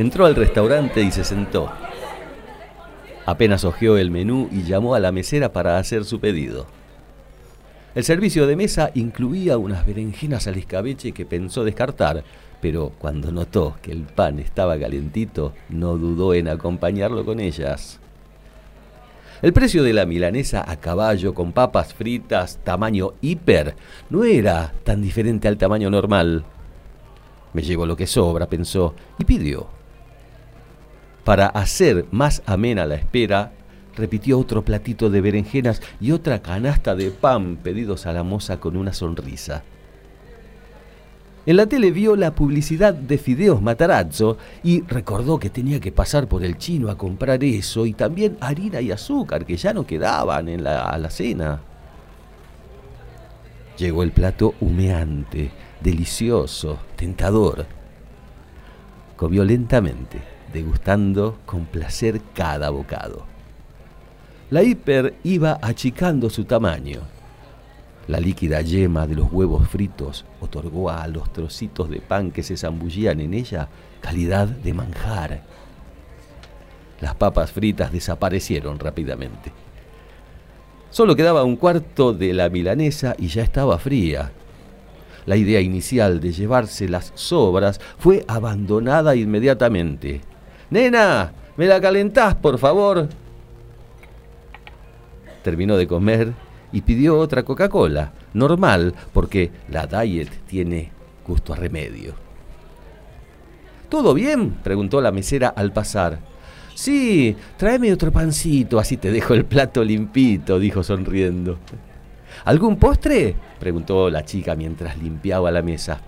Entró al restaurante y se sentó. Apenas hojeó el menú y llamó a la mesera para hacer su pedido. El servicio de mesa incluía unas berenjenas al escabeche que pensó descartar, pero cuando notó que el pan estaba calentito, no dudó en acompañarlo con ellas. El precio de la milanesa a caballo con papas fritas tamaño hiper no era tan diferente al tamaño normal. Me llevo lo que sobra, pensó, y pidió. Para hacer más amena la espera, repitió otro platito de berenjenas y otra canasta de pan pedidos a la moza con una sonrisa. En la tele vio la publicidad de Fideos Matarazzo y recordó que tenía que pasar por el chino a comprar eso y también harina y azúcar que ya no quedaban en la alacena. Llegó el plato humeante, delicioso, tentador. Comió lentamente degustando con placer cada bocado. La hiper iba achicando su tamaño. La líquida yema de los huevos fritos otorgó a los trocitos de pan que se zambullían en ella calidad de manjar. Las papas fritas desaparecieron rápidamente. Solo quedaba un cuarto de la milanesa y ya estaba fría. La idea inicial de llevarse las sobras fue abandonada inmediatamente. Nena, ¿me la calentás, por favor? Terminó de comer y pidió otra Coca-Cola, normal, porque la diet tiene gusto a remedio. ¿Todo bien? preguntó la mesera al pasar. Sí, tráeme otro pancito, así te dejo el plato limpito, dijo sonriendo. ¿Algún postre? preguntó la chica mientras limpiaba la mesa.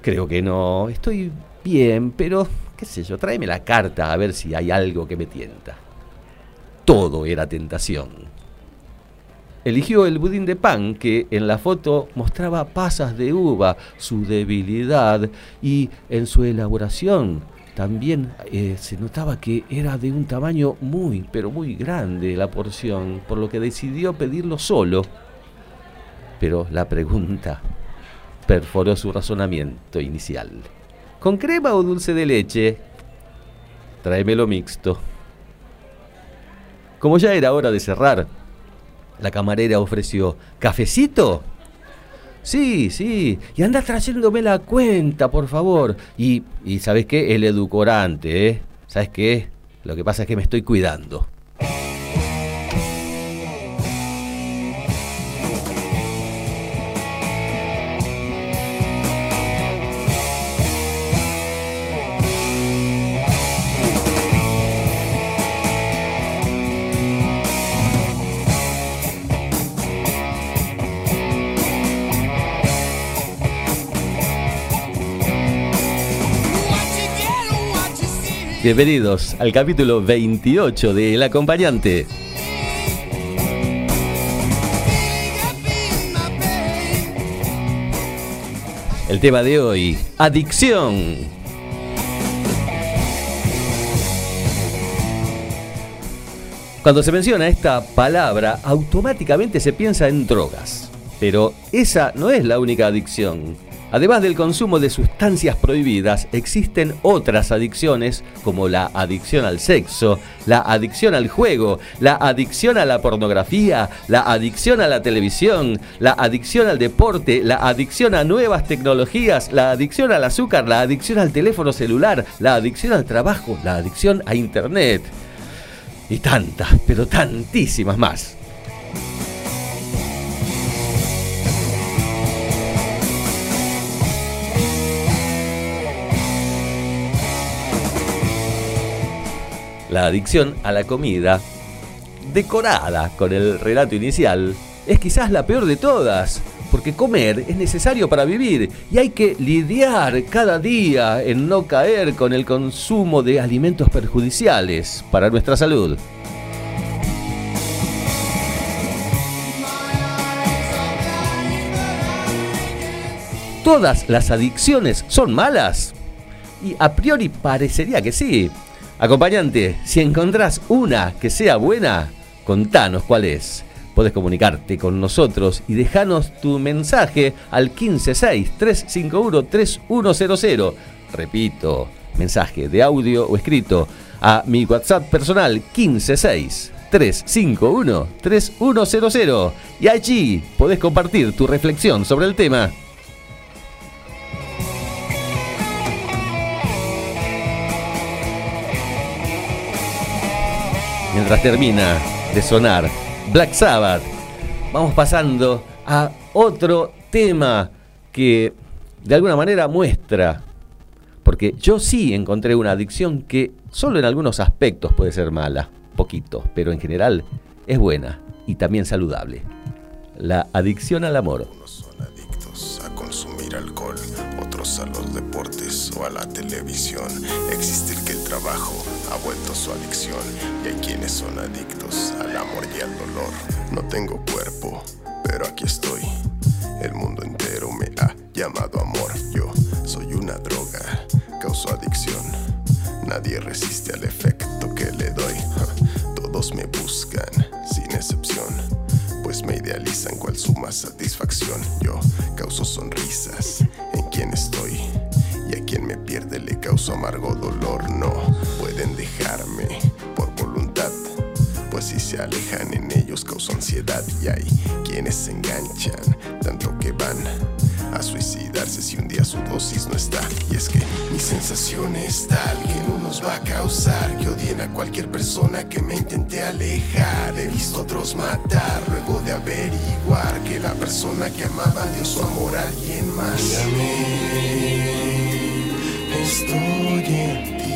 Creo que no, estoy bien, pero sé yo, tráeme la carta a ver si hay algo que me tienta. Todo era tentación. Eligió el budín de pan que en la foto mostraba pasas de uva, su debilidad y en su elaboración también eh, se notaba que era de un tamaño muy, pero muy grande la porción, por lo que decidió pedirlo solo. Pero la pregunta perforó su razonamiento inicial. ¿Con crema o dulce de leche? Tráemelo mixto. Como ya era hora de cerrar, la camarera ofreció ¿Cafecito? Sí, sí. Y anda trayéndome la cuenta, por favor. Y, y ¿sabes qué? El edulcorante, ¿eh? ¿Sabes qué? Lo que pasa es que me estoy cuidando. Bienvenidos al capítulo 28 de El Acompañante. El tema de hoy, adicción. Cuando se menciona esta palabra, automáticamente se piensa en drogas. Pero esa no es la única adicción. Además del consumo de sustancias prohibidas, existen otras adicciones como la adicción al sexo, la adicción al juego, la adicción a la pornografía, la adicción a la televisión, la adicción al deporte, la adicción a nuevas tecnologías, la adicción al azúcar, la adicción al teléfono celular, la adicción al trabajo, la adicción a Internet. Y tantas, pero tantísimas más. La adicción a la comida, decorada con el relato inicial, es quizás la peor de todas, porque comer es necesario para vivir y hay que lidiar cada día en no caer con el consumo de alimentos perjudiciales para nuestra salud. ¿Todas las adicciones son malas? Y a priori parecería que sí. Acompañante, si encontrás una que sea buena, contanos cuál es. Puedes comunicarte con nosotros y dejanos tu mensaje al 156-351-3100. Repito, mensaje de audio o escrito a mi WhatsApp personal 156 351 3100 y allí podés compartir tu reflexión sobre el tema. Mientras termina de sonar Black Sabbath, vamos pasando a otro tema que de alguna manera muestra, porque yo sí encontré una adicción que solo en algunos aspectos puede ser mala, poquito, pero en general es buena y también saludable. La adicción al amor. Son adictos a consumir alcohol, a los deportes o a la televisión. Existe el que el trabajo ha vuelto su adicción y hay quienes son adictos al amor y al dolor. No tengo cuerpo, pero aquí estoy. El mundo entero me ha llamado amor. Yo soy una droga, causo adicción. Nadie resiste al efecto que le doy. Todos me buscan, sin excepción. Pues me idealizan cual suma satisfacción. Yo causo sonrisas en quien estoy. Y a quien me pierde le causo amargo dolor. No pueden dejarme por voluntad. Pues si se alejan en ellos causa ansiedad. Y hay quienes se enganchan tanto que van a suicidarse si un día su dosis no está. Y es que mi sensación es tal que no nos va a causar que odien a cualquier persona que me intente alejar. He visto otros matar luego de averiguar que la persona que amaba dio su amor a alguien más. Mírame, estoy en ti,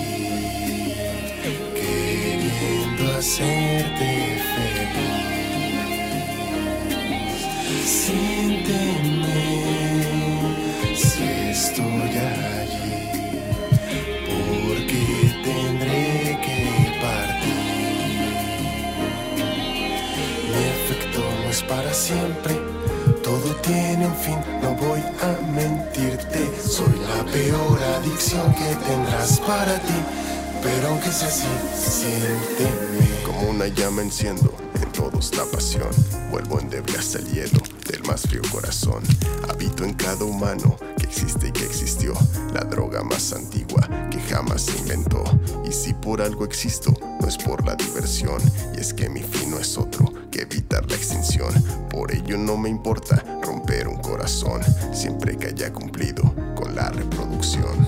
queriendo hacerte feliz. Siénteme siempre, todo tiene un fin, no voy a mentirte. Soy la peor adicción que tendrás para ti, pero aunque sea así, siénteme. Como una llama enciendo en todos la pasión, vuelvo endeble hasta el hielo del más frío corazón. Habito en cada humano que existe y que existió, la droga más antigua que jamás se inventó. Y si por algo existo, no es por la diversión, y es que mi fin no es otro evitar la extinción. Por ello no me importa romper un corazón, siempre que haya cumplido con la reproducción.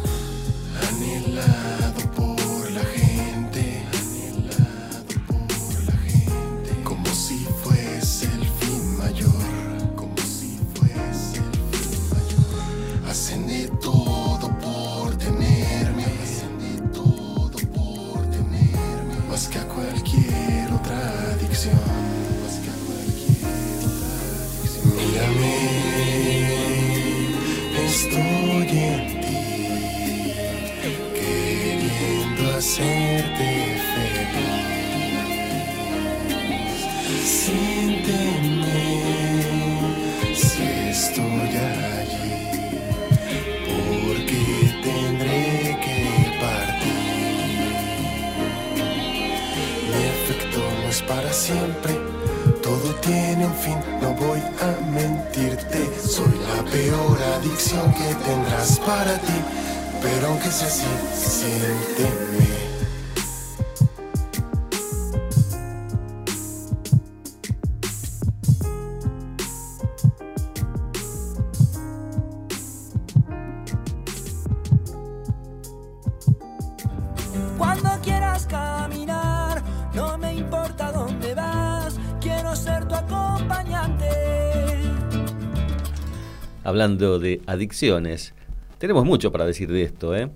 Hablando de adicciones, tenemos mucho para decir de esto, ¿eh?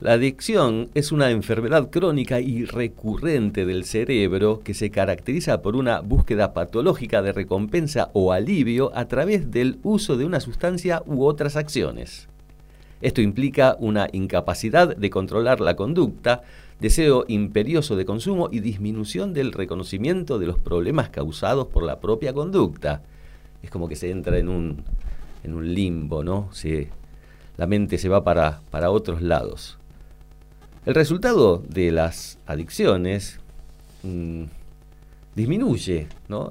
La adicción es una enfermedad crónica y recurrente del cerebro que se caracteriza por una búsqueda patológica de recompensa o alivio a través del uso de una sustancia u otras acciones. Esto implica una incapacidad de controlar la conducta, deseo imperioso de consumo y disminución del reconocimiento de los problemas causados por la propia conducta. Es como que se entra en un, en un limbo, ¿no? la mente se va para, para otros lados. El resultado de las adicciones mm, disminuye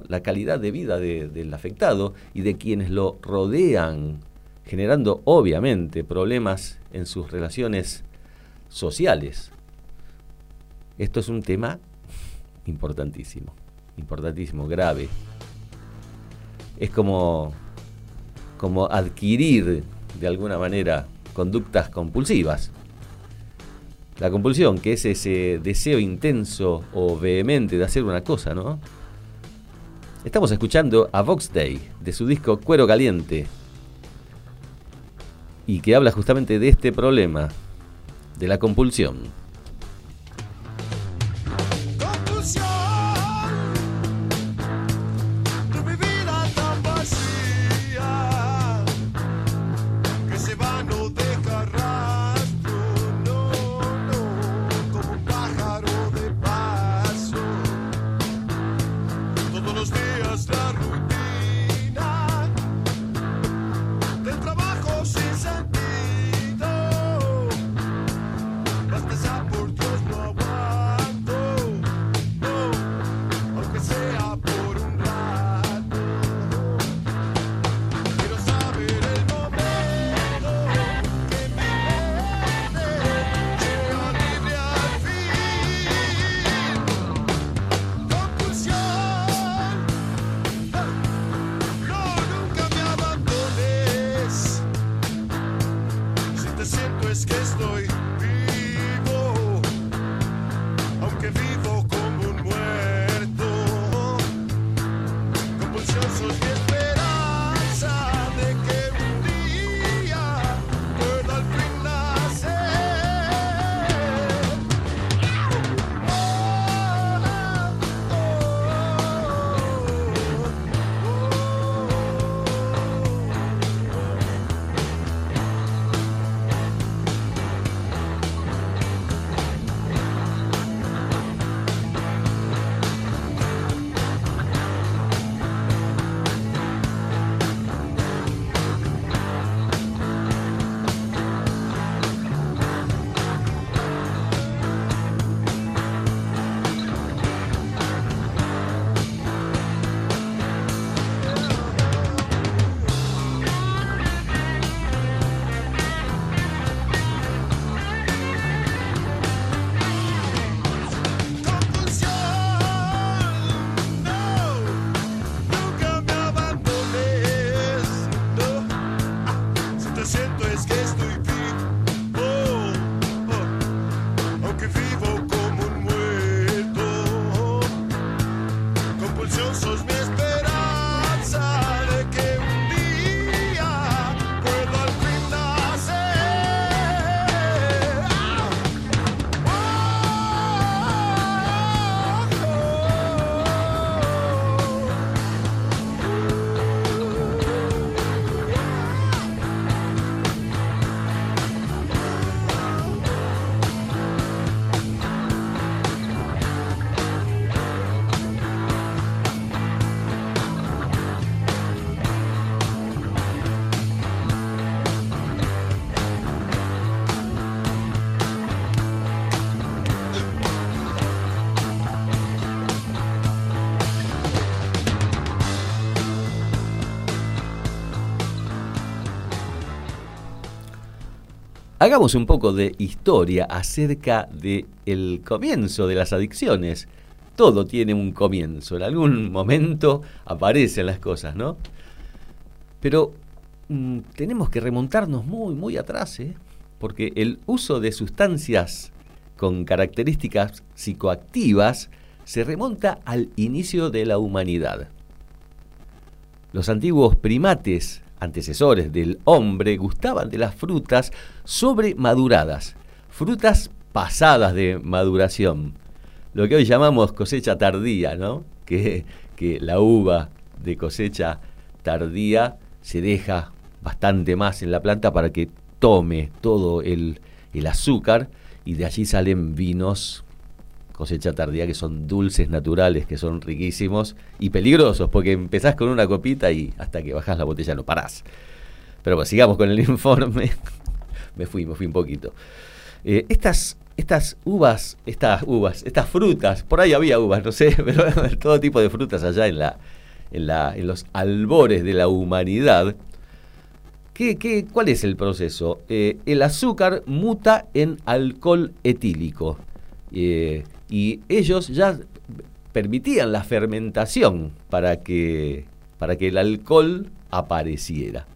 la calidad de vida del afectado y de quienes lo rodean, generando obviamente problemas en sus relaciones sociales. Esto es un tema importantísimo, importantísimo, grave. Es como, como adquirir de alguna manera conductas compulsivas. La compulsión, que es ese deseo intenso o vehemente de hacer una cosa, ¿no? Estamos escuchando a Vox Day de su disco Cuero Caliente y que habla justamente de este problema, de la compulsión. Hagamos un poco de historia acerca del el comienzo de las adicciones. Todo tiene un comienzo, en algún momento aparecen las cosas, ¿no? Pero mm, tenemos que remontarnos muy, muy atrás, ¿eh? porque el uso de sustancias con características psicoactivas se remonta al inicio de la humanidad. Los antiguos primates antecesores del hombre gustaban de las frutas sobremaduradas frutas pasadas de maduración, lo que hoy llamamos cosecha tardía, ¿no? Que, que la uva de cosecha tardía se deja bastante más en la planta para que tome todo el, el azúcar y de allí salen vinos cosecha tardía que son dulces naturales, que son riquísimos y peligrosos, porque empezás con una copita y hasta que bajás la botella no parás. Pero pues sigamos con el informe. me fui, me fui un poquito. Eh, estas, estas uvas, estas uvas, estas frutas, por ahí había uvas, no sé, pero todo tipo de frutas allá en, la, en, la, en los albores de la humanidad. ¿Qué, qué, cuál es el proceso? Eh, el azúcar muta en alcohol etílico. Eh, y ellos ya permitían la fermentación para que, para que el alcohol apareciera.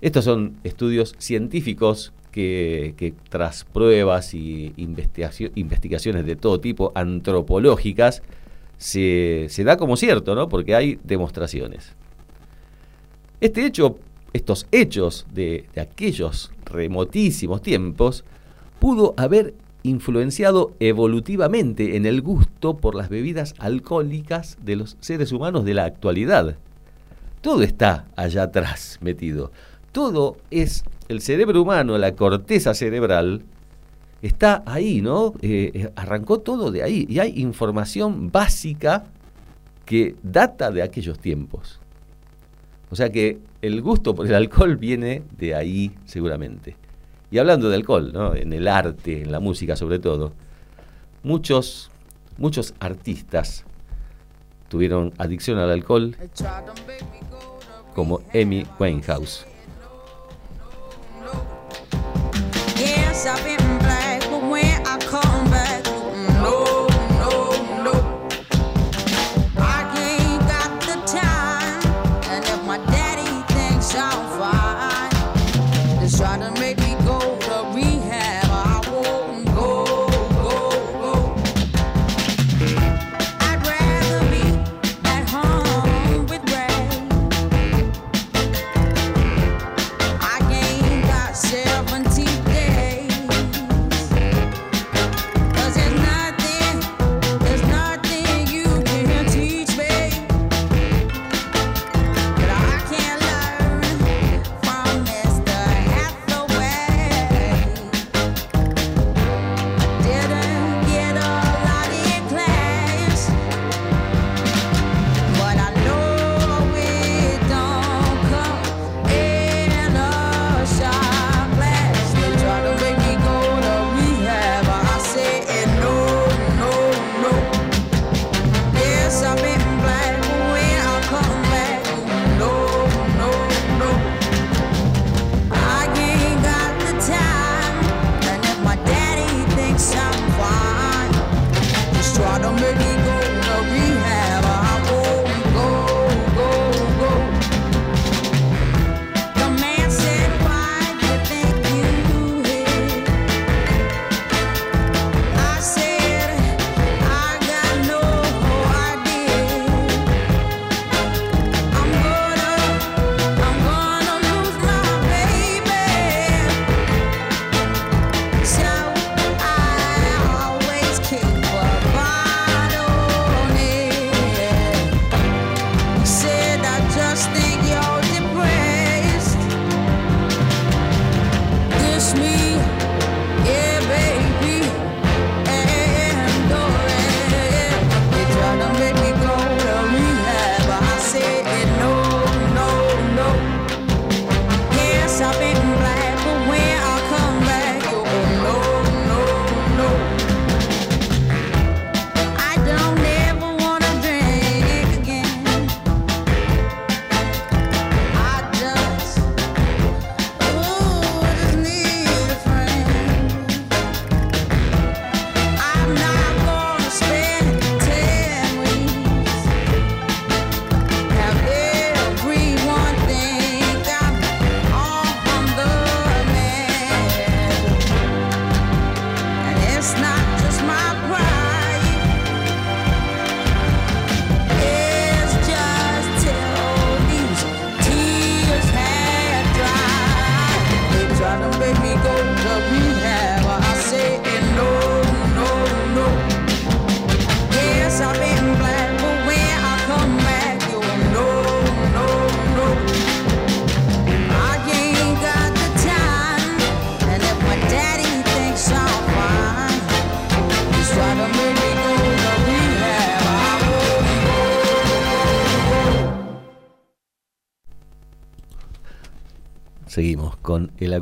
Estos son estudios científicos que, tras pruebas y investigaciones de todo tipo, antropológicas, se, da como cierto, ¿no? Porque hay demostraciones. Este hecho, estos hechos de, de aquellos remotísimos tiempos, pudo haber influenciado evolutivamente en el gusto por las bebidas alcohólicas de los seres humanos de la actualidad. Todo está allá atrás metido. Todo es el cerebro humano, la corteza cerebral, está ahí, ¿no? Eh, eh, arrancó todo de ahí y hay información básica que data de aquellos tiempos. O sea que el gusto por el alcohol viene de ahí seguramente. Y hablando de alcohol, ¿no? en el arte, en la música sobre todo, muchos, muchos artistas tuvieron adicción al alcohol, como Amy Winehouse.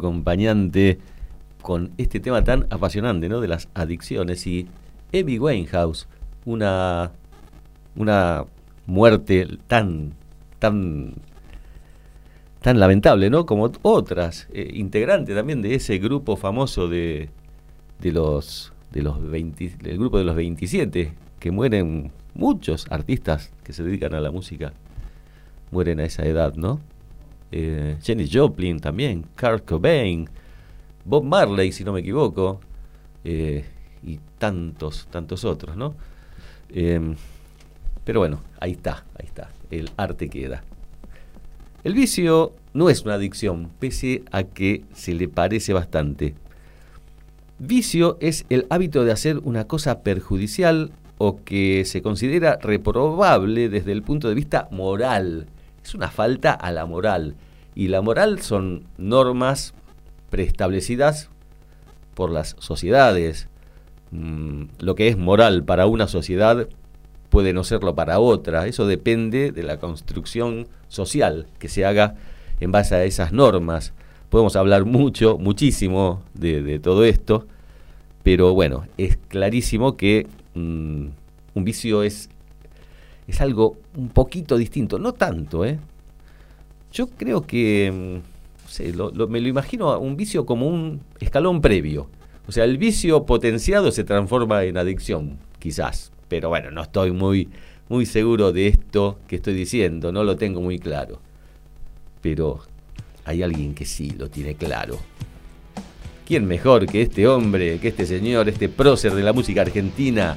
Acompañante, con este tema tan apasionante, ¿no? De las adicciones y Amy Winehouse, una, una muerte tan, tan, tan lamentable, ¿no? Como otras, eh, integrante también de ese grupo famoso de, de los, de los 20, del grupo de los 27, que mueren muchos artistas que se dedican a la música, mueren a esa edad, ¿no? Eh, Jenny Joplin también, Kurt Cobain, Bob Marley, si no me equivoco, eh, y tantos, tantos otros, ¿no? Em, pero bueno, ahí está, ahí está, el arte queda. El vicio no es una adicción, pese a que se le parece bastante. Vicio es el hábito de hacer una cosa perjudicial o que se considera reprobable desde el punto de vista moral. Es una falta a la moral. Y la moral son normas preestablecidas por las sociedades. Mm, lo que es moral para una sociedad puede no serlo para otra. Eso depende de la construcción social que se haga en base a esas normas. Podemos hablar mucho, muchísimo de, todo esto, pero bueno, es clarísimo que mm, un vicio es, es algo un poquito distinto, no tanto, ¿eh? Yo creo que, mm, no sé, me lo imagino un vicio como un escalón previo. O sea, el vicio potenciado se transforma en adicción, quizás. Pero bueno, no estoy muy, muy seguro de esto que estoy diciendo, no lo tengo muy claro. Pero hay alguien que sí lo tiene claro. ¿Quién mejor que este hombre, que este señor, este prócer de la música argentina,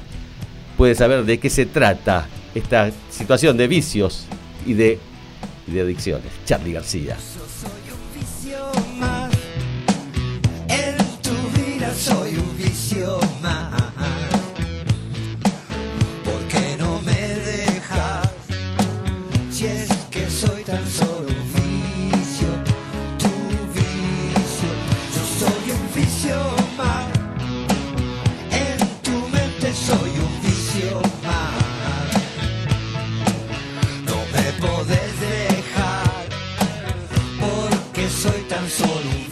puede saber de qué se trata esta situación de vicios y de, adicciones? Charlie García. sono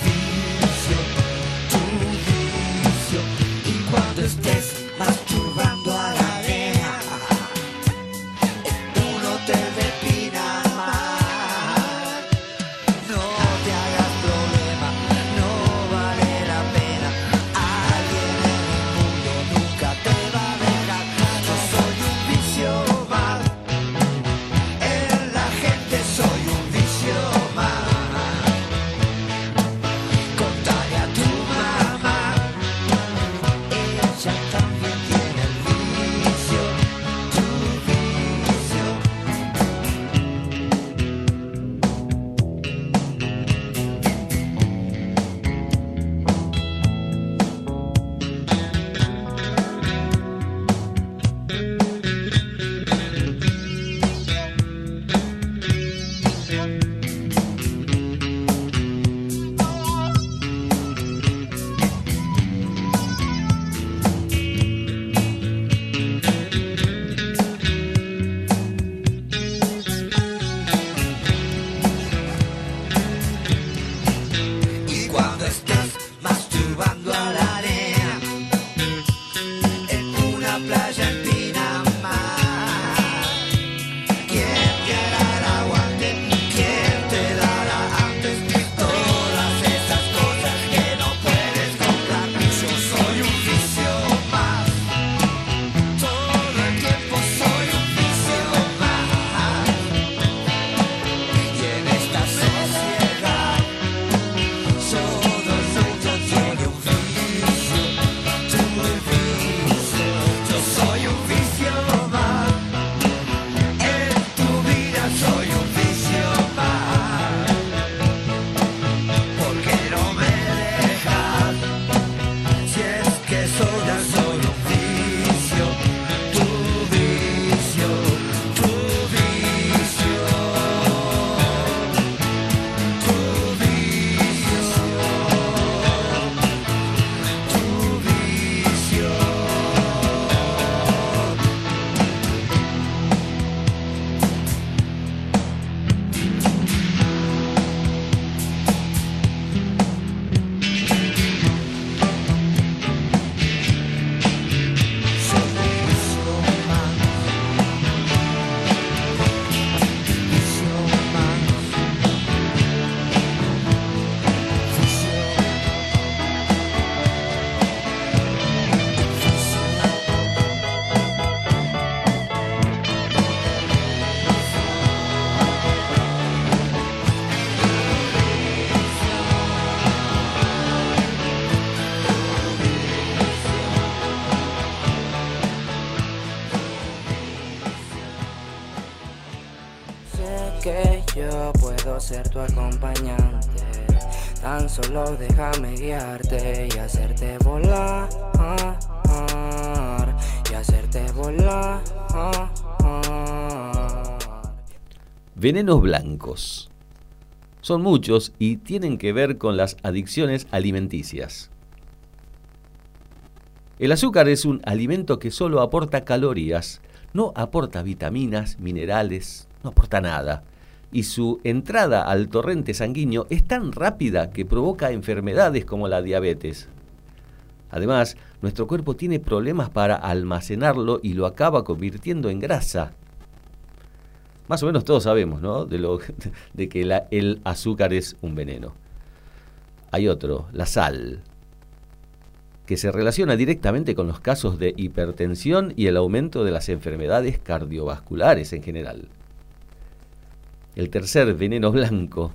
tu acompañante. Tan solo déjame guiarte y hacerte volar. Y hacerte volar. Venenos blancos. Son muchos y tienen que ver con las adicciones alimenticias. El azúcar es un alimento que solo aporta calorías, no aporta vitaminas, minerales, no aporta nada. Y su entrada al torrente sanguíneo es tan rápida que provoca enfermedades como la diabetes. Además, nuestro cuerpo tiene problemas para almacenarlo y lo acaba convirtiendo en grasa. Más o menos todos sabemos, ¿no? De, lo, que el azúcar es un veneno. Hay otro, la sal que se relaciona directamente con los casos de hipertensión y el aumento de las enfermedades cardiovasculares en general. El tercer veneno blanco,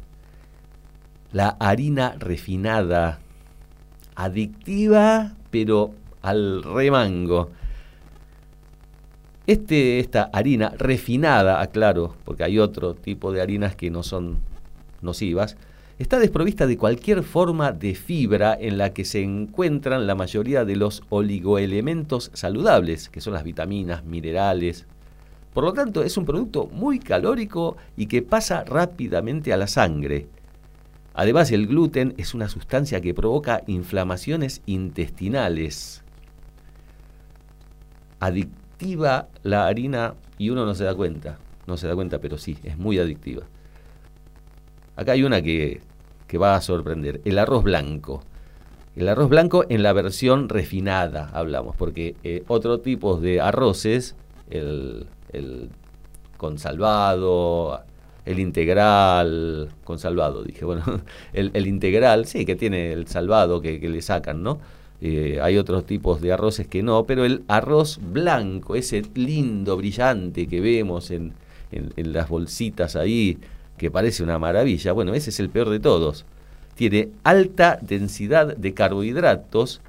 la harina refinada, adictiva pero al remango. Este, esta harina refinada, aclaro, porque hay otro tipo de harinas que no son nocivas, está desprovista de cualquier forma de fibra en la que se encuentran la mayoría de los oligoelementos saludables, que son las vitaminas, minerales. Por lo tanto, es un producto muy calórico y que pasa rápidamente a la sangre. Además, el gluten es una sustancia que provoca inflamaciones intestinales. Adictiva la harina y uno no se da cuenta. No se da cuenta, pero sí, es muy adictiva. Acá hay una que, va a sorprender. El arroz blanco. El arroz blanco en la versión refinada, hablamos, porque eh, otro tipo de arroces, el, el con salvado, el integral, con salvado, dije, bueno, el, integral, sí, que tiene el salvado que, le sacan, ¿no? Eh, hay otros tipos de arroces que no, pero el arroz blanco, ese lindo, brillante que vemos en, en las bolsitas ahí, que parece una maravilla, bueno, ese es el peor de todos. Tiene alta densidad de carbohidratos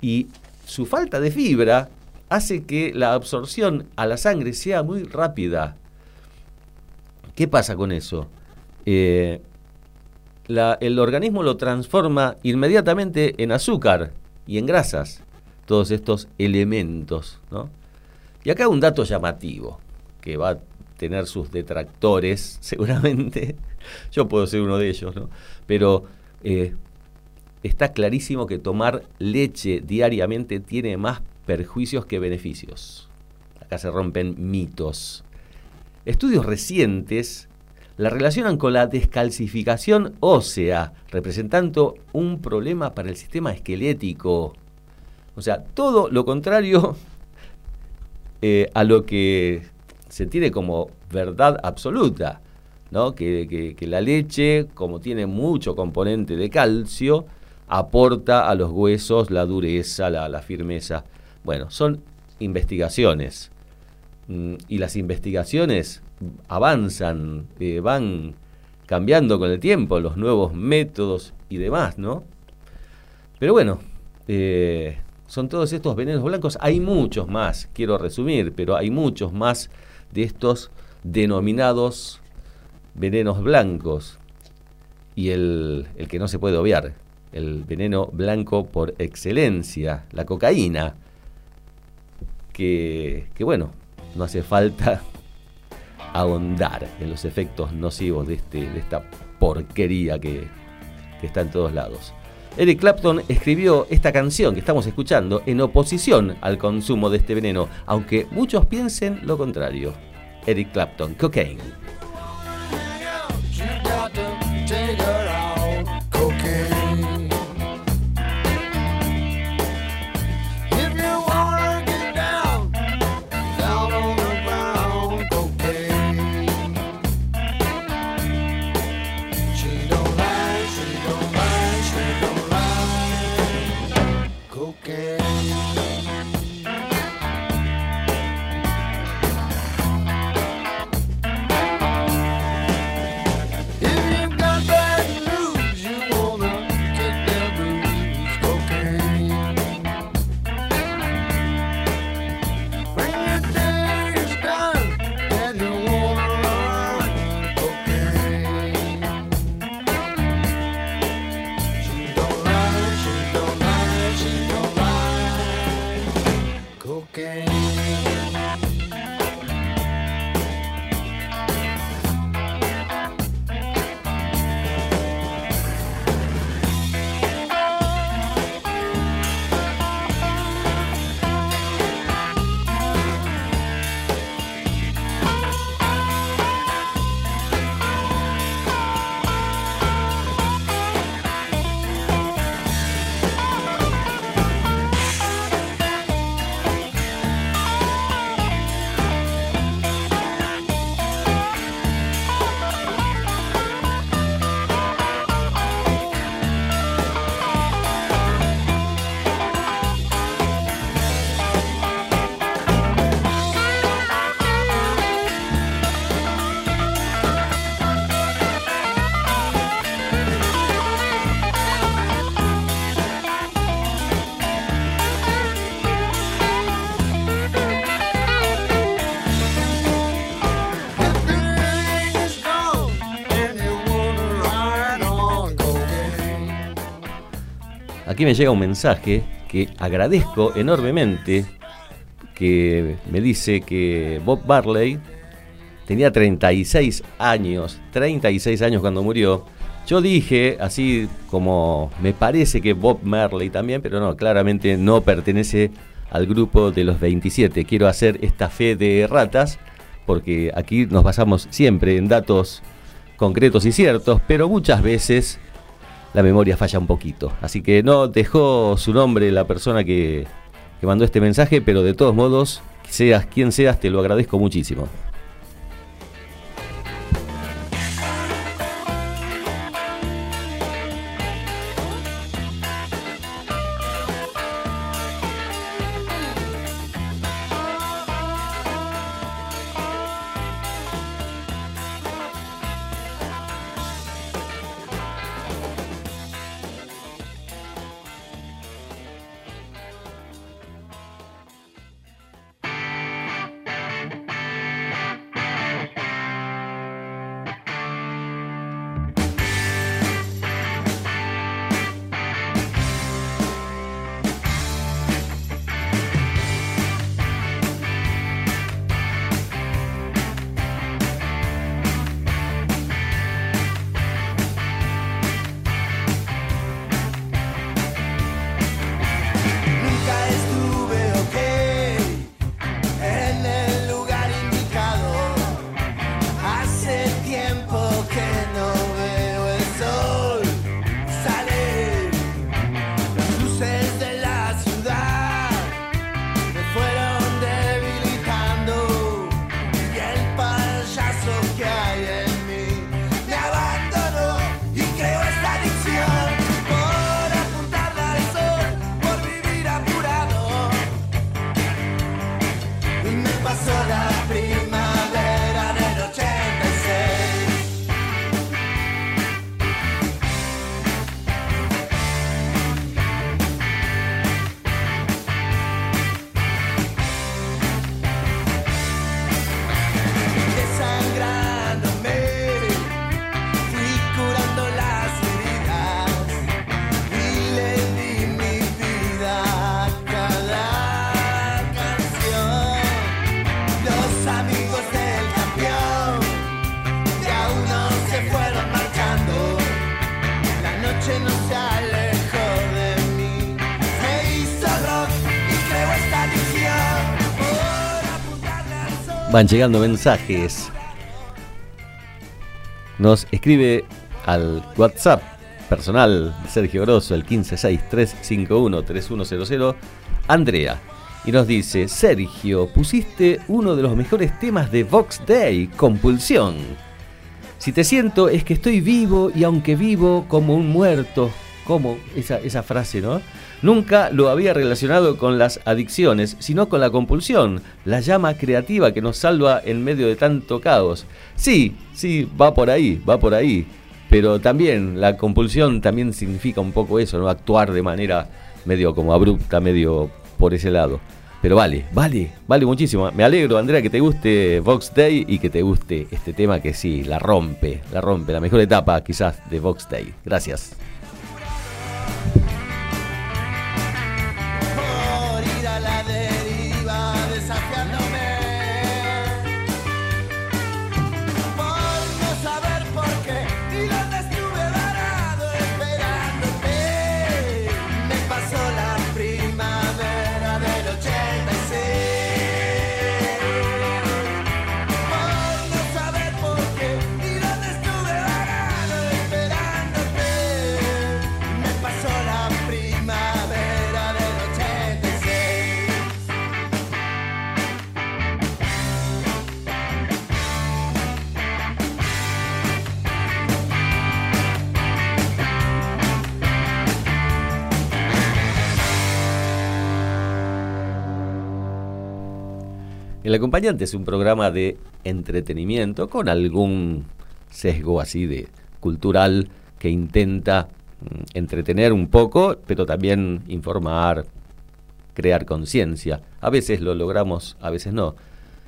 y su falta de fibra hace que la absorción a la sangre sea muy rápida. ¿Qué pasa con eso? Eh, el organismo lo transforma inmediatamente en azúcar y en grasas, todos estos elementos. Y acá un dato llamativo, que va tener sus detractores, seguramente. Yo puedo ser uno de ellos, ¿no? Pero eh, está clarísimo que tomar leche diariamente tiene más perjuicios que beneficios. Acá se rompen mitos. Estudios recientes la relacionan con la descalcificación ósea, representando un problema para el sistema esquelético. O sea, todo lo contrario eh, a lo que se tiene como verdad absoluta, ¿no? Que, la leche, como tiene mucho componente de calcio, aporta a los huesos la dureza, la, firmeza. Bueno, son investigaciones. Mm, y las investigaciones avanzan, eh, van cambiando con el tiempo, los nuevos métodos y demás, ¿no? Pero bueno, eh, son todos estos venenos blancos. Hay muchos más, quiero resumir, pero hay muchos más de estos denominados venenos blancos y el, que no se puede obviar, el veneno blanco por excelencia, la cocaína, que, bueno, no hace falta ahondar en los efectos nocivos de, este, de esta porquería que, que está en todos lados. Eric Clapton escribió esta canción que estamos escuchando en oposición al consumo de este veneno, aunque muchos piensen lo contrario. Eric Clapton, Cocaine. Aquí me llega un mensaje que agradezco enormemente, que me dice que Bob Barley tenía 36 años, 36 años cuando murió. Yo dije, así como me parece que Bob Marley también, pero no, claramente no pertenece al grupo de los 27. Quiero hacer esta fe de ratas, porque aquí nos basamos siempre en datos concretos y ciertos, pero muchas veces la memoria falla un poquito. Así que no dejó su nombre la persona que, que mandó este mensaje, pero de todos modos, seas quien seas, te lo agradezco muchísimo. Van llegando mensajes. Nos escribe al WhatsApp personal de Sergio Grosso, el 1563513100, Andrea. Y nos dice, Sergio, pusiste uno de los mejores temas de Vox Day, Compulsión. Si te siento es que estoy vivo y aunque vivo como un muerto, esa, esa frase, ¿no? Nunca lo había relacionado con las adicciones, sino con la compulsión, la llama creativa que nos salva en medio de tanto caos. Sí, sí, va por ahí, va por ahí. Pero también la compulsión también significa un poco eso, ¿no? Actuar de manera medio como abrupta, medio por ese lado. Pero vale, vale, vale muchísimo. Me alegro, Andrea, que te guste Vox Day y que te guste este tema que sí, la rompe, la rompe, la mejor etapa quizás de Vox Day. Gracias. El acompañante es un programa de entretenimiento con algún sesgo así de cultural que intenta mm, entretener un poco, pero también informar, crear conciencia. A veces lo logramos, a veces no.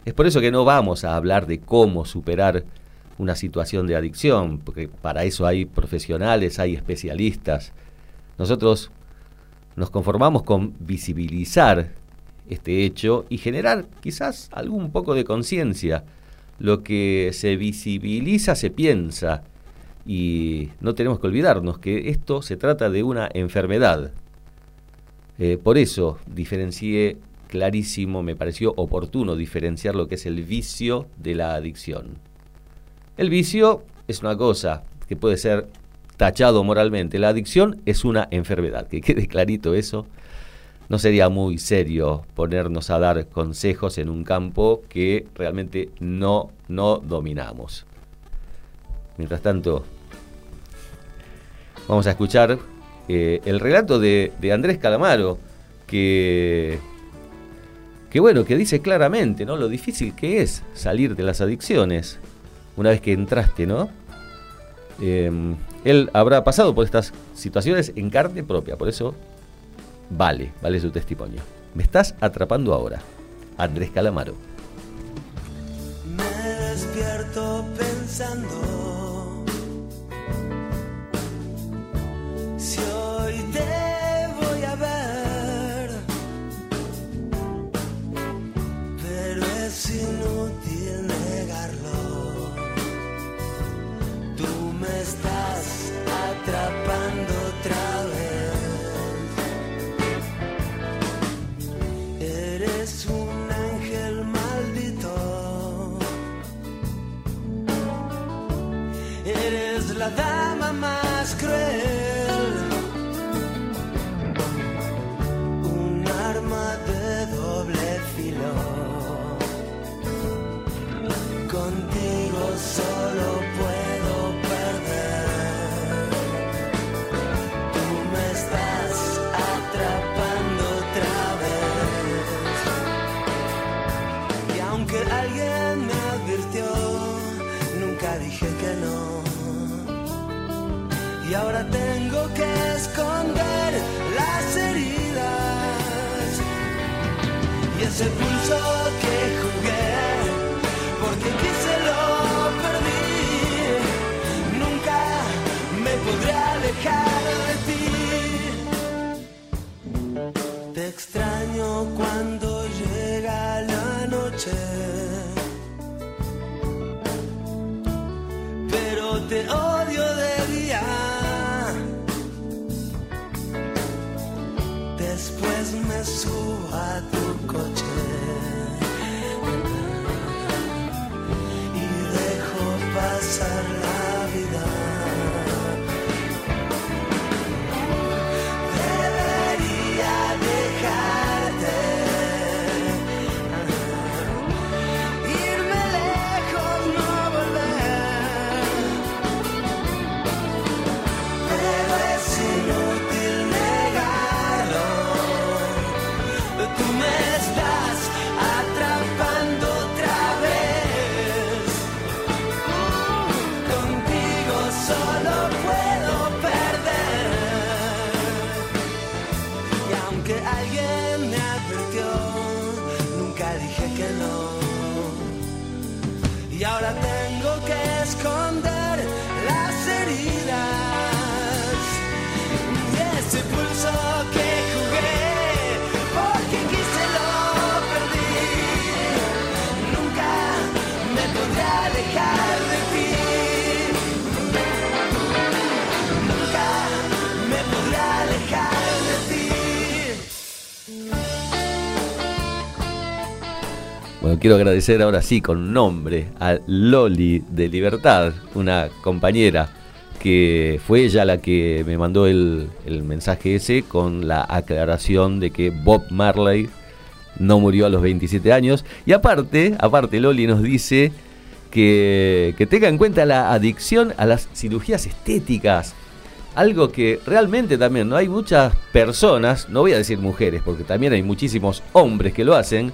Es por eso que no vamos a hablar de cómo superar una situación de adicción, porque para eso hay profesionales, hay especialistas. Nosotros nos conformamos con visibilizar este hecho y generar quizás algún poco de conciencia. Lo que se visibiliza se piensa y no tenemos que olvidarnos que esto se trata de una enfermedad. Eh, por eso diferencié clarísimo, me pareció oportuno diferenciar lo que es el vicio de la adicción. El vicio es una cosa que puede ser tachado moralmente. La adicción es una enfermedad, que quede clarito eso. No sería muy serio ponernos a dar consejos en un campo que realmente no, no dominamos. Mientras tanto, vamos a escuchar eh, el relato de, de, Andrés Calamaro, que, que bueno, que dice claramente, ¿no? Lo difícil que es salir de las adicciones una vez que entraste, ¿no? Em, él habrá pasado por estas situaciones en carne propia, por eso vale, vale su testimonio. Me estás atrapando ahora, Andrés Calamaro. Me despierto pensando si hoy te voy a ver, pero es inútil negarlo. Tú me estás atrapando otra quiero agradecer ahora sí con nombre a Loli de Libertad, una compañera que fue ella la que me mandó el, mensaje ese con la aclaración de que Bob Marley no murió a los 27 años. Y aparte, aparte Loli nos dice que, que tenga en cuenta la adicción a las cirugías estéticas. Algo que realmente también no hay muchas personas, no voy a decir mujeres, porque también hay muchísimos hombres que lo hacen,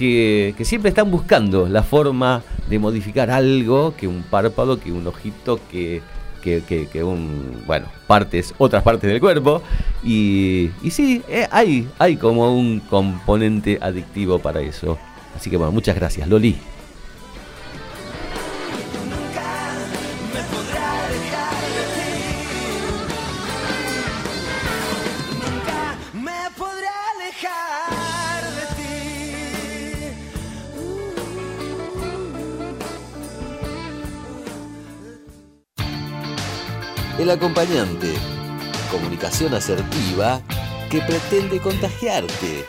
que, siempre están buscando la forma de modificar algo, que un párpado, que un ojito, que, que, que- que un, bueno, partes, otras partes del cuerpo. Y, y sí, eh, hay, hay como un componente adictivo para eso. Así que bueno, muchas gracias, Loli. El acompañante. Comunicación asertiva que pretende contagiarte.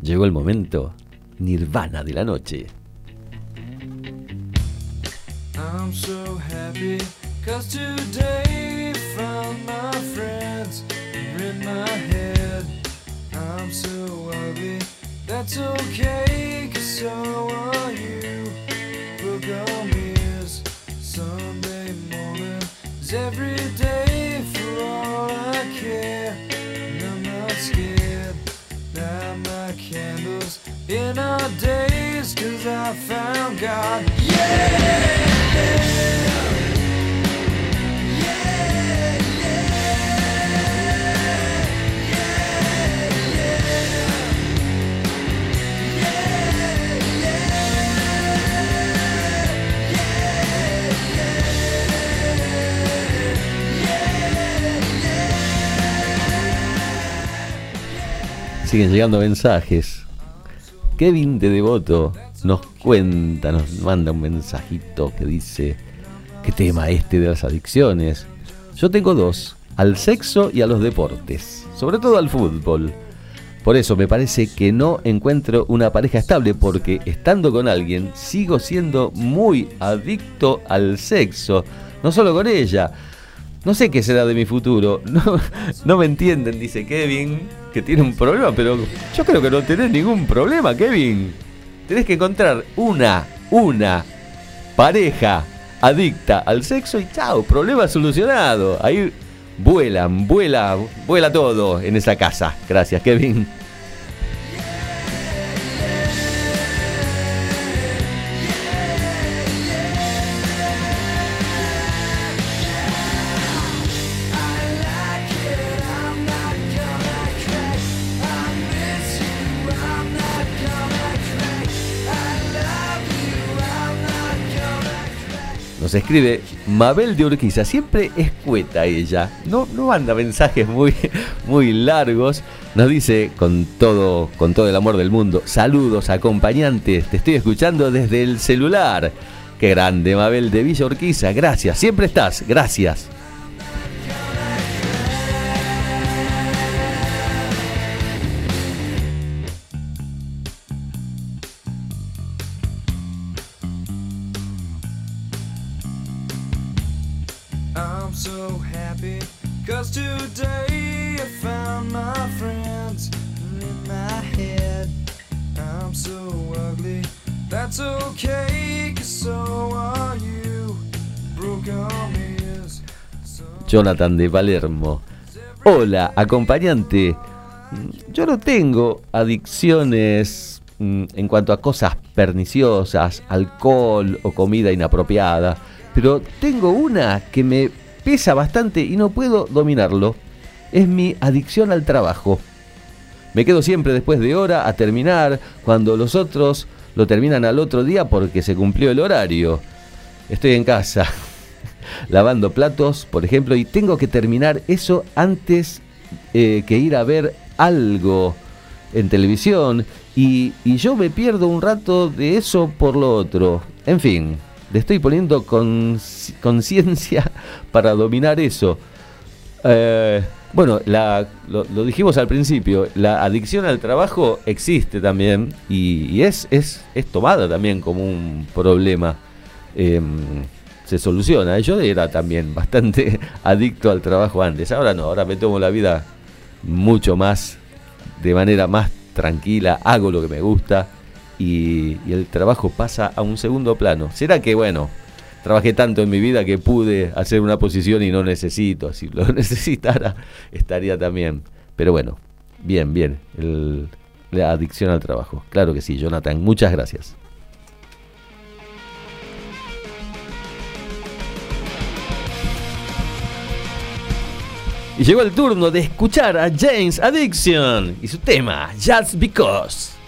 Llegó el momento nirvana de la noche. I'm so happy cause today my friends in my head. I'm so that's okay in our days cause I found God. Siguen llegando mensajes. Kevin de Devoto nos cuenta, nos manda un mensajito que dice, ¿qué tema este de las adicciones? Yo tengo dos, al sexo y a los deportes, sobre todo al fútbol. Por eso me parece que no encuentro una pareja estable porque estando con alguien sigo siendo muy adicto al sexo, no solo con ella. No sé qué será de mi futuro. No, no me entienden, dice Kevin, que tiene un problema, pero yo creo que no tenés ningún problema, Kevin. Tenés que encontrar una, una pareja adicta al sexo y chao, problema solucionado. Ahí vuelan, vuela, vuela todo en esa casa. Gracias, Kevin. Nos escribe Mabel de Urquiza, siempre escueta ella, no, no manda mensajes muy, muy largos, nos dice con todo, con todo el amor del mundo, saludos acompañantes, te estoy escuchando desde el celular. Qué grande Mabel de Villa Urquiza, gracias, siempre estás, gracias. Jonathan de Palermo. Hola, acompañante. Yo no tengo adicciones mm, en cuanto a cosas perniciosas, alcohol o comida inapropiada, pero tengo una que me pesa bastante y no puedo dominarlo. Es mi adicción al trabajo. Me quedo siempre después de hora a terminar, cuando los otros lo terminan al otro día porque se cumplió el horario. Estoy en casa, lavando platos, por ejemplo, y tengo que terminar eso antes eh, que ir a ver algo en televisión. Y, yo me pierdo un rato de eso por lo otro. En fin, le estoy poniendo conciencia para dominar eso. Eh, bueno, lo, dijimos al principio, la adicción al trabajo existe también y, y es, es, es tomada también como un problema. Em, se soluciona. Yo era también bastante adicto al trabajo antes. Ahora no, ahora me tomo la vida mucho más, de manera más tranquila, hago lo que me gusta y, el trabajo pasa a un segundo plano. ¿Será que, bueno, trabajé tanto en mi vida que pude hacer una posición y no necesito? Si lo necesitara, estaría también. Pero bueno, bien, bien. el- la adicción al trabajo. Claro que sí, Jonathan. Muchas gracias. Y llegó el turno de escuchar a James Addiction y su tema Just Because.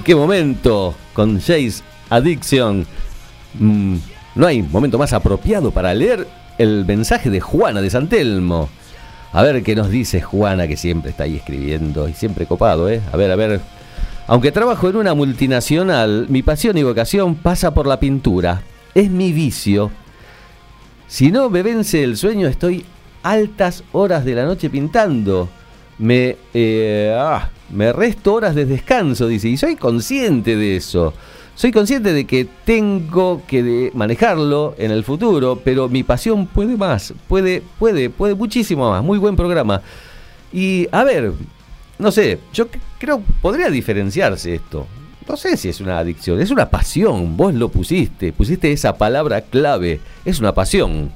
Y qué momento con Jace Addiction. Mm, no hay momento más apropiado para leer el mensaje de Juana de Santelmo. A ver qué nos dice Juana, que siempre está ahí escribiendo y siempre copado, ¿eh? A ver, a ver. Aunque trabajo en una multinacional, mi pasión y vocación pasa por la pintura. Es mi vicio. Si no me vence el sueño, estoy altas horas de la noche pintando. Me, eh, ah, me resto horas de descanso, dice, y soy consciente de eso. Soy consciente de que tengo que manejarlo en el futuro, pero mi pasión puede más, puede, puede, puede muchísimo más. Muy buen programa. Y a ver, no sé, yo creo podría diferenciarse esto. No sé si es una adicción, es una pasión. Vos lo pusiste, pusiste esa palabra clave. Es una pasión.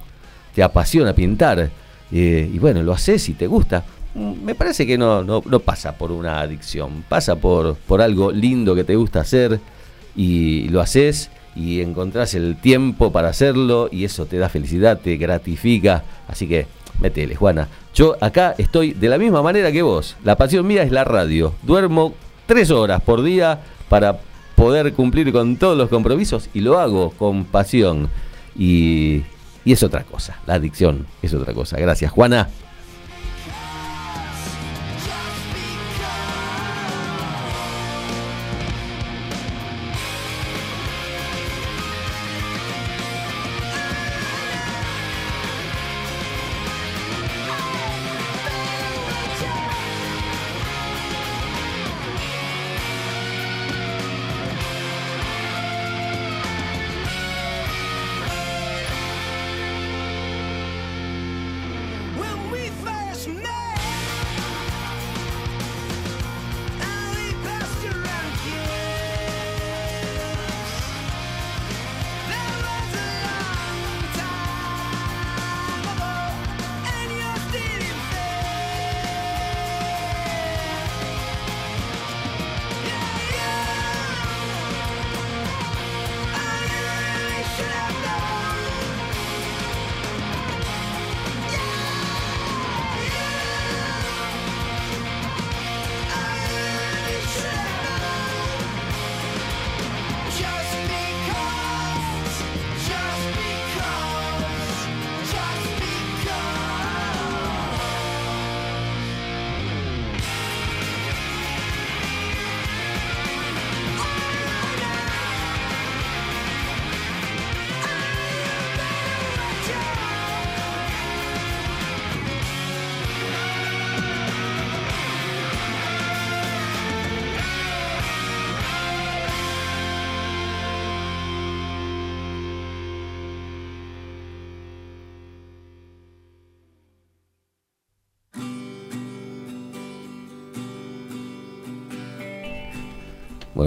Te apasiona pintar. eh, y bueno, lo haces y te gusta. Mm, Me parece que no, no, no pasa por una adicción. Pasa por, por algo lindo que te gusta hacer y lo haces y encontrás el tiempo para hacerlo y eso te da felicidad, te gratifica. Así que métele, Juana. Yo acá estoy de la misma manera que vos. La pasión mía es la radio. Duermo tres horas por día para poder cumplir con todos los compromisos y lo hago con pasión. Y, y es otra cosa. La adicción es otra cosa. Gracias, Juana.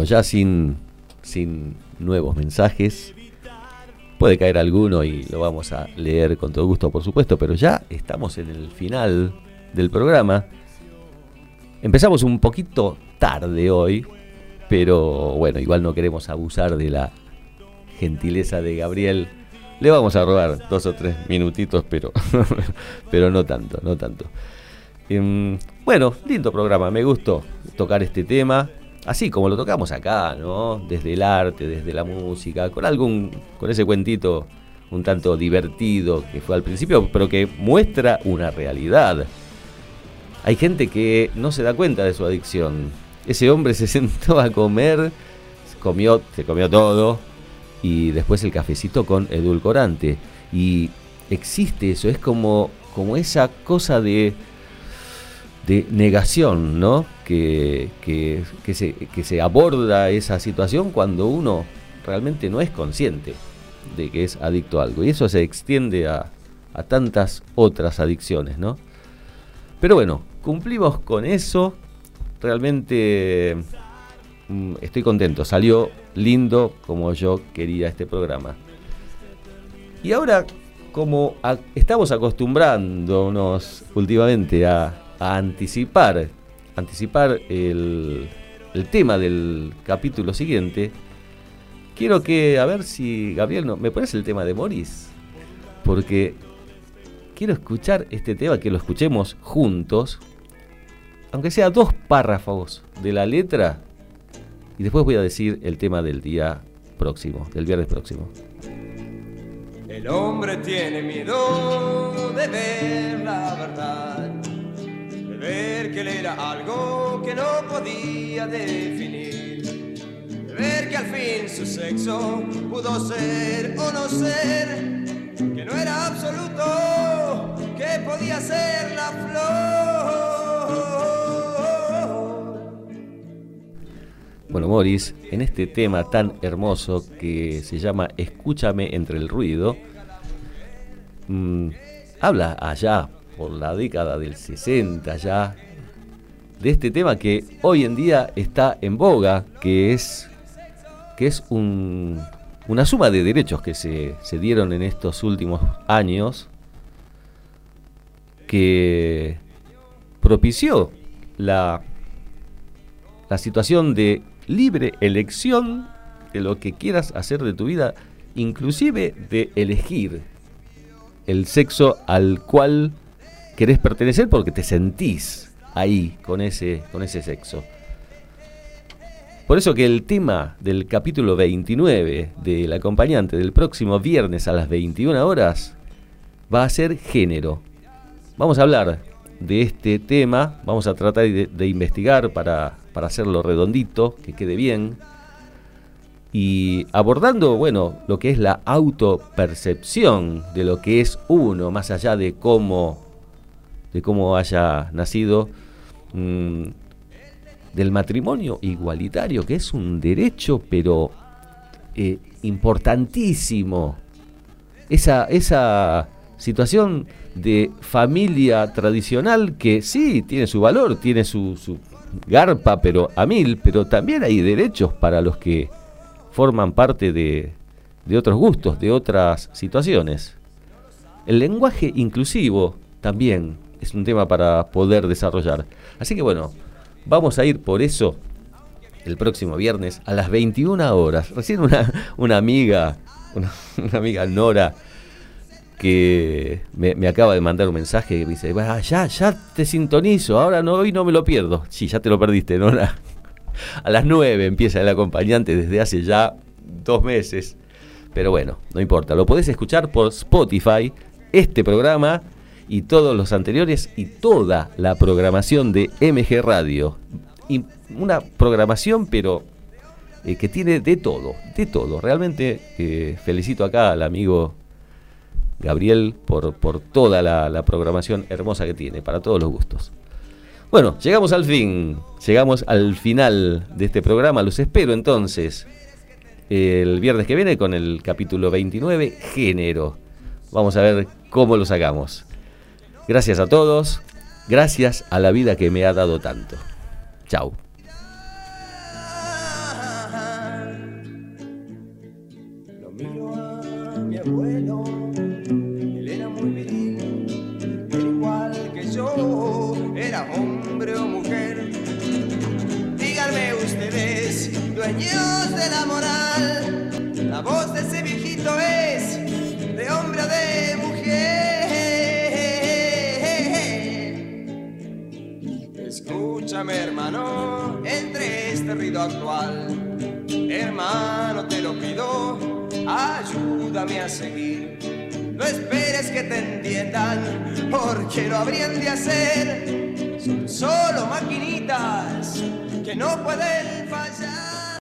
Ya sin, sin nuevos mensajes. Puede caer alguno y lo vamos a leer con todo gusto, por supuesto, pero ya estamos en el final del programa. Empezamos un poquito tarde hoy, pero bueno, igual no queremos abusar de la gentileza de Gabriel. Le vamos a robar dos o tres minutitos, pero, pero no tanto, no tanto. Em, bueno, lindo programa, me gustó tocar este tema, así como lo tocamos acá, ¿no? Desde el arte, desde la música, con algún, con ese cuentito un tanto divertido que fue al principio, pero que muestra una realidad. Hay gente que no se da cuenta de su adicción. Ese hombre se sentó a comer, comió, se comió todo, y después el cafecito con edulcorante. Y existe eso, es como, como esa cosa de, de negación, ¿no? Que, que, se, que se aborda esa situación cuando uno realmente no es consciente de que es adicto a algo. Y eso se extiende a, a tantas otras adicciones, ¿no? Pero bueno, cumplimos con eso. Realmente mm, estoy contento. Salió lindo como yo quería este programa. Y ahora, como estamos acostumbrándonos últimamente a, a anticipar, anticipar el, el tema del capítulo siguiente, quiero que, a ver si, Gabriel, no, ¿me pones el tema de Morris? Porque quiero escuchar este tema, que lo escuchemos juntos, aunque sea dos párrafos de la letra, Y después voy a decir el tema del día próximo, del viernes próximo. El hombre tiene miedo de ver la verdad, ver que él era algo que no podía definir, de ver que al fin su sexo pudo ser o no ser, que no era absoluto, que podía ser la flor. Bueno, Morris, en este tema tan hermoso que se llama Escúchame entre el ruido, mm, habla allá por la década del 60 ya de este tema que hoy en día está en boga, que es, que es un- una suma de derechos que se, se dieron en estos últimos años que propició la, la situación de libre elección de lo que quieras hacer de tu vida, inclusive de elegir el sexo al cual querés pertenecer porque te sentís ahí con ese, con ese sexo. Por eso que el tema del capítulo 29 del acompañante del próximo viernes a las 21 horas va a ser género. Vamos a hablar de este tema, vamos a tratar de, investigar para, para hacerlo redondito, que quede bien. Y abordando, bueno, lo que es la autopercepción de lo que es uno, más allá de cómo, de cómo haya nacido, mm, del matrimonio igualitario, que es un derecho, pero eh, importantísimo. Esa, esa situación de familia tradicional que sí tiene su valor, tiene su, su garpa, pero a mil, pero también hay derechos para los que forman parte de, de otros gustos, de otras situaciones. El lenguaje inclusivo también es un tema para poder desarrollar. Así que bueno, vamos a ir por eso el próximo viernes a las 21 horas. Recién una, una amiga, una, amiga Nora, que me, acaba de mandar un mensaje que me dice, "Ah, ya, ya te sintonizo, ahora no, hoy no me lo pierdo. Sí, ya te lo perdiste, Nora. A las 9 empieza el acompañante desde hace ya dos meses. Pero bueno, no importa, lo podés escuchar por Spotify, este programa y todos los anteriores y toda la programación de MG Radio. Y una programación, pero eh, que tiene de todo, de todo. Realmente eh, felicito acá al amigo Gabriel por, por toda la, programación hermosa que tiene, para todos los gustos. Bueno, llegamos al fin, llegamos al final de este programa. Los espero entonces el viernes que viene con el capítulo 29, género. Vamos a ver cómo lo sacamos. Gracias a todos, gracias a la vida que me ha dado tanto. Chao. Dueños de la moral, la voz de ese viejito es Hermano, entre este ruido actual. Hermano, te lo pido, ayúdame a seguir. No esperes que te entiendan, porque lo habrían de hacer. Son solo maquinitas que no pueden fallar.